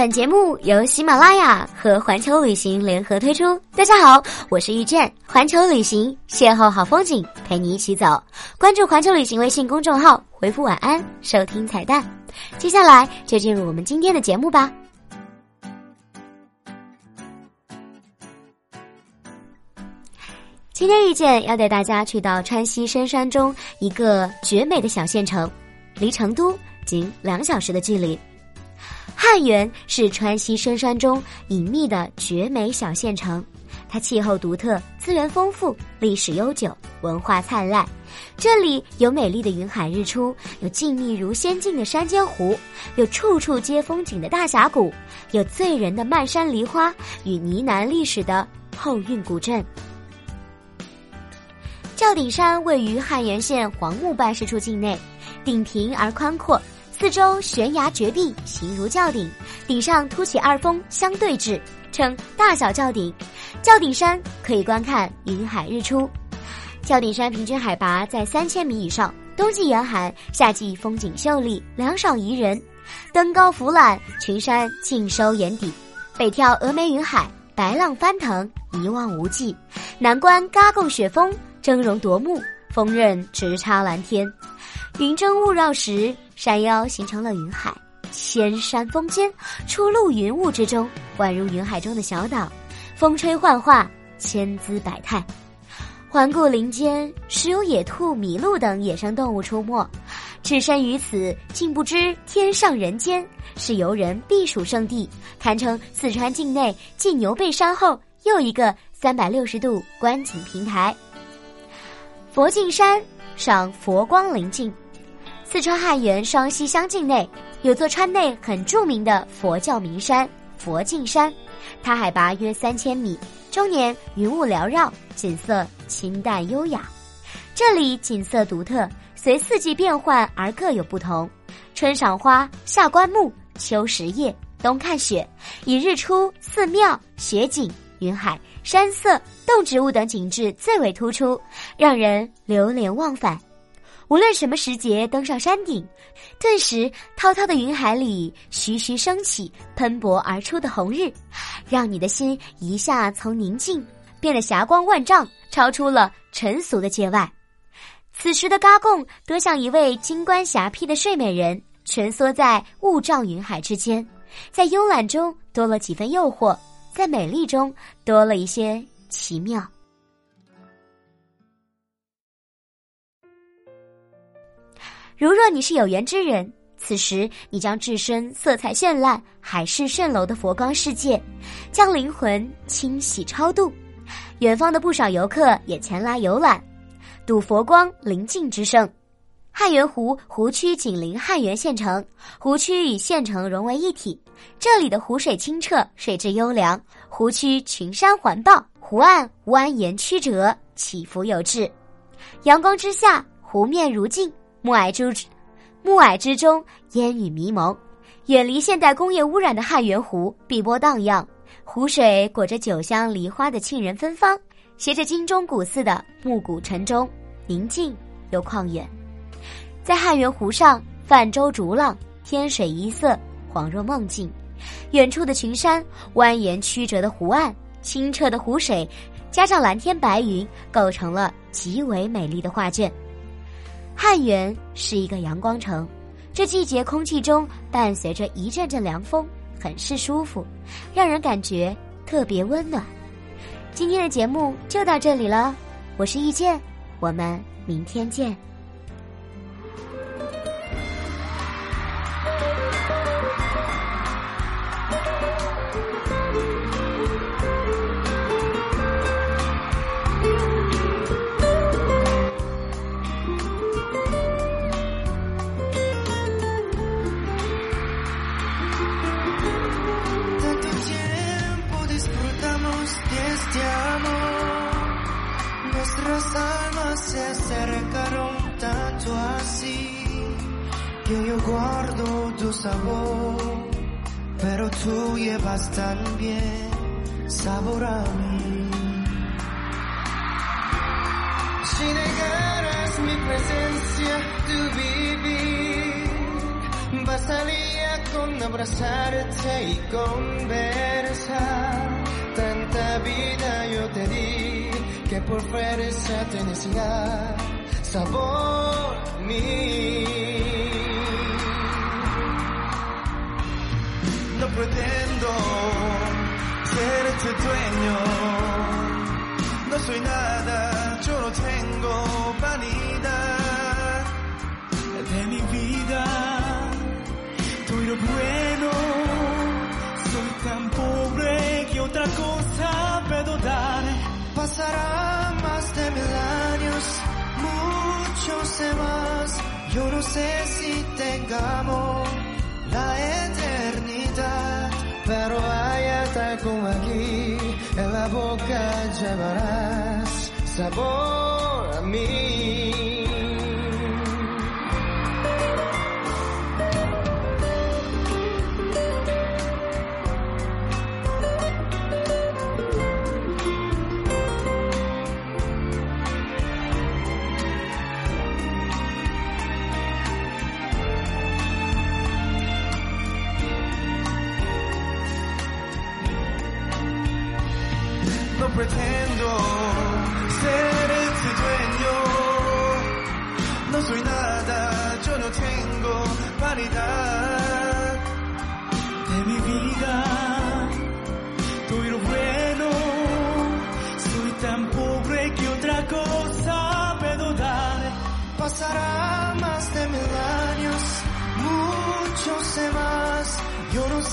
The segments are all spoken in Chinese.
本节目由喜马拉雅和环球旅行联合推出。大家好，我是遇见环球旅行，邂逅好风景，陪你一起走。关注环球旅行微信公众号，回复晚安，收听彩蛋。接下来就进入我们今天的节目吧。今天遇见要带大家去到川西深山中一个绝美的小县城，离成都仅两小时的距离。汉源是川西深山中隐秘的绝美小县城，它气候独特，资源丰富，历史悠久，文化灿烂。这里有美丽的云海日出，有静谧如仙境的山间湖，有处处皆风景的大峡谷，有醉人的漫山梨花与呢喃历史的后韵古镇。轿顶山位于汉源县黄木办事处境内，顶平而宽阔。四周悬崖绝壁，形如轿顶，顶上凸起二峰相对峙，称大小轿顶。轿顶山可以观看云海日出。轿顶山平均海拔在三千米以上，冬季严寒，夏季风景秀丽，凉爽宜人。登高俯览，群山尽收眼底；北眺峨眉云海，白浪翻腾，一望无际；南观嘎贡雪峰，峥嵘夺目，峰刃直插蓝天。云蒸雾绕时。山腰形成了云海，千山峰间，出露云雾之中，宛如云海中的小岛，风吹幻化，千姿百态。环顾林间，时有野兔、麋鹿等野生动物出没。置身于此，竟不知天上人间，是游人避暑胜地，堪称四川境内继牛背山后又一个三百六十度观景平台。佛净山赏佛光临镜。四川汉源双溪乡境内有座川内很著名的佛教名山佛净山，它海拔约三千米，终年云雾缭绕，景色清淡优雅。这里景色独特，随四季变换而各有不同。春赏花，夏观木，秋拾叶，冬看雪，以日出、寺庙、雪景、云海、山色、动植物等景致最为突出，让人流连忘返。无论什么时节登上山顶，顿时滔滔的云海里徐徐升起喷薄而出的红日，让你的心一下从宁静变得霞光万丈，超出了尘俗的界外。此时的嘎贡多像一位金冠霞帔的睡美人，蜷缩在雾罩云海之间，在慵懒中多了几分诱惑，在美丽中多了一些奇妙。如若你是有缘之人，此时你将置身色彩绚烂、海市蜃楼的佛光世界，将灵魂清洗超度。远方的不少游客也前来游览，睹佛光临近之胜。汉源湖湖区紧邻汉源县城，湖区与县城融为一体。这里的湖水清澈，水质优良，湖区群山环抱，湖岸蜿蜒曲折，起伏有致。阳光之下，湖面如镜。暮霭之暮霭之中，烟雨迷蒙。远离现代工业污染的汉源湖，碧波荡漾，湖水裹着酒香梨花的沁人芬芳，携着金钟鼓寺的暮鼓晨钟，宁静又旷远。在汉源湖上，泛舟逐浪，天水一色，恍若梦境。远处的群山，蜿蜒曲折的湖岸，清澈的湖水，加上蓝天白云，构成了极为美丽的画卷。汉源是一个阳光城，这季节空气中伴随着一阵阵凉风，很是舒服，让人感觉特别温暖。今天的节目就到这里了，我是易见，我们明天见。Tu sabor, pero tú llevas también sabor a mí. Si negaras mi presencia, tu vivir bastaría con abrazarte y conversar. Tanta vida yo te di que por fuerza te decía sabor mí. Pretendo ser tu dueño, no soy nada, yo no tengo vanidad de mi vida. Doy lo bueno, soy tan pobre que otra cosa puedo dar. Pasará más de mil años, muchos más. Yo no sé si tengamos la eternidad, pero allá tal como aquí, en la boca llevarás sabor a mí.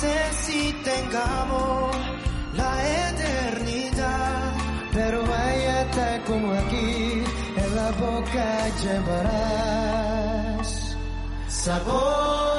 Sé si tengamos la eternidad, pero tal como aquí, en la boca llevarás sabor.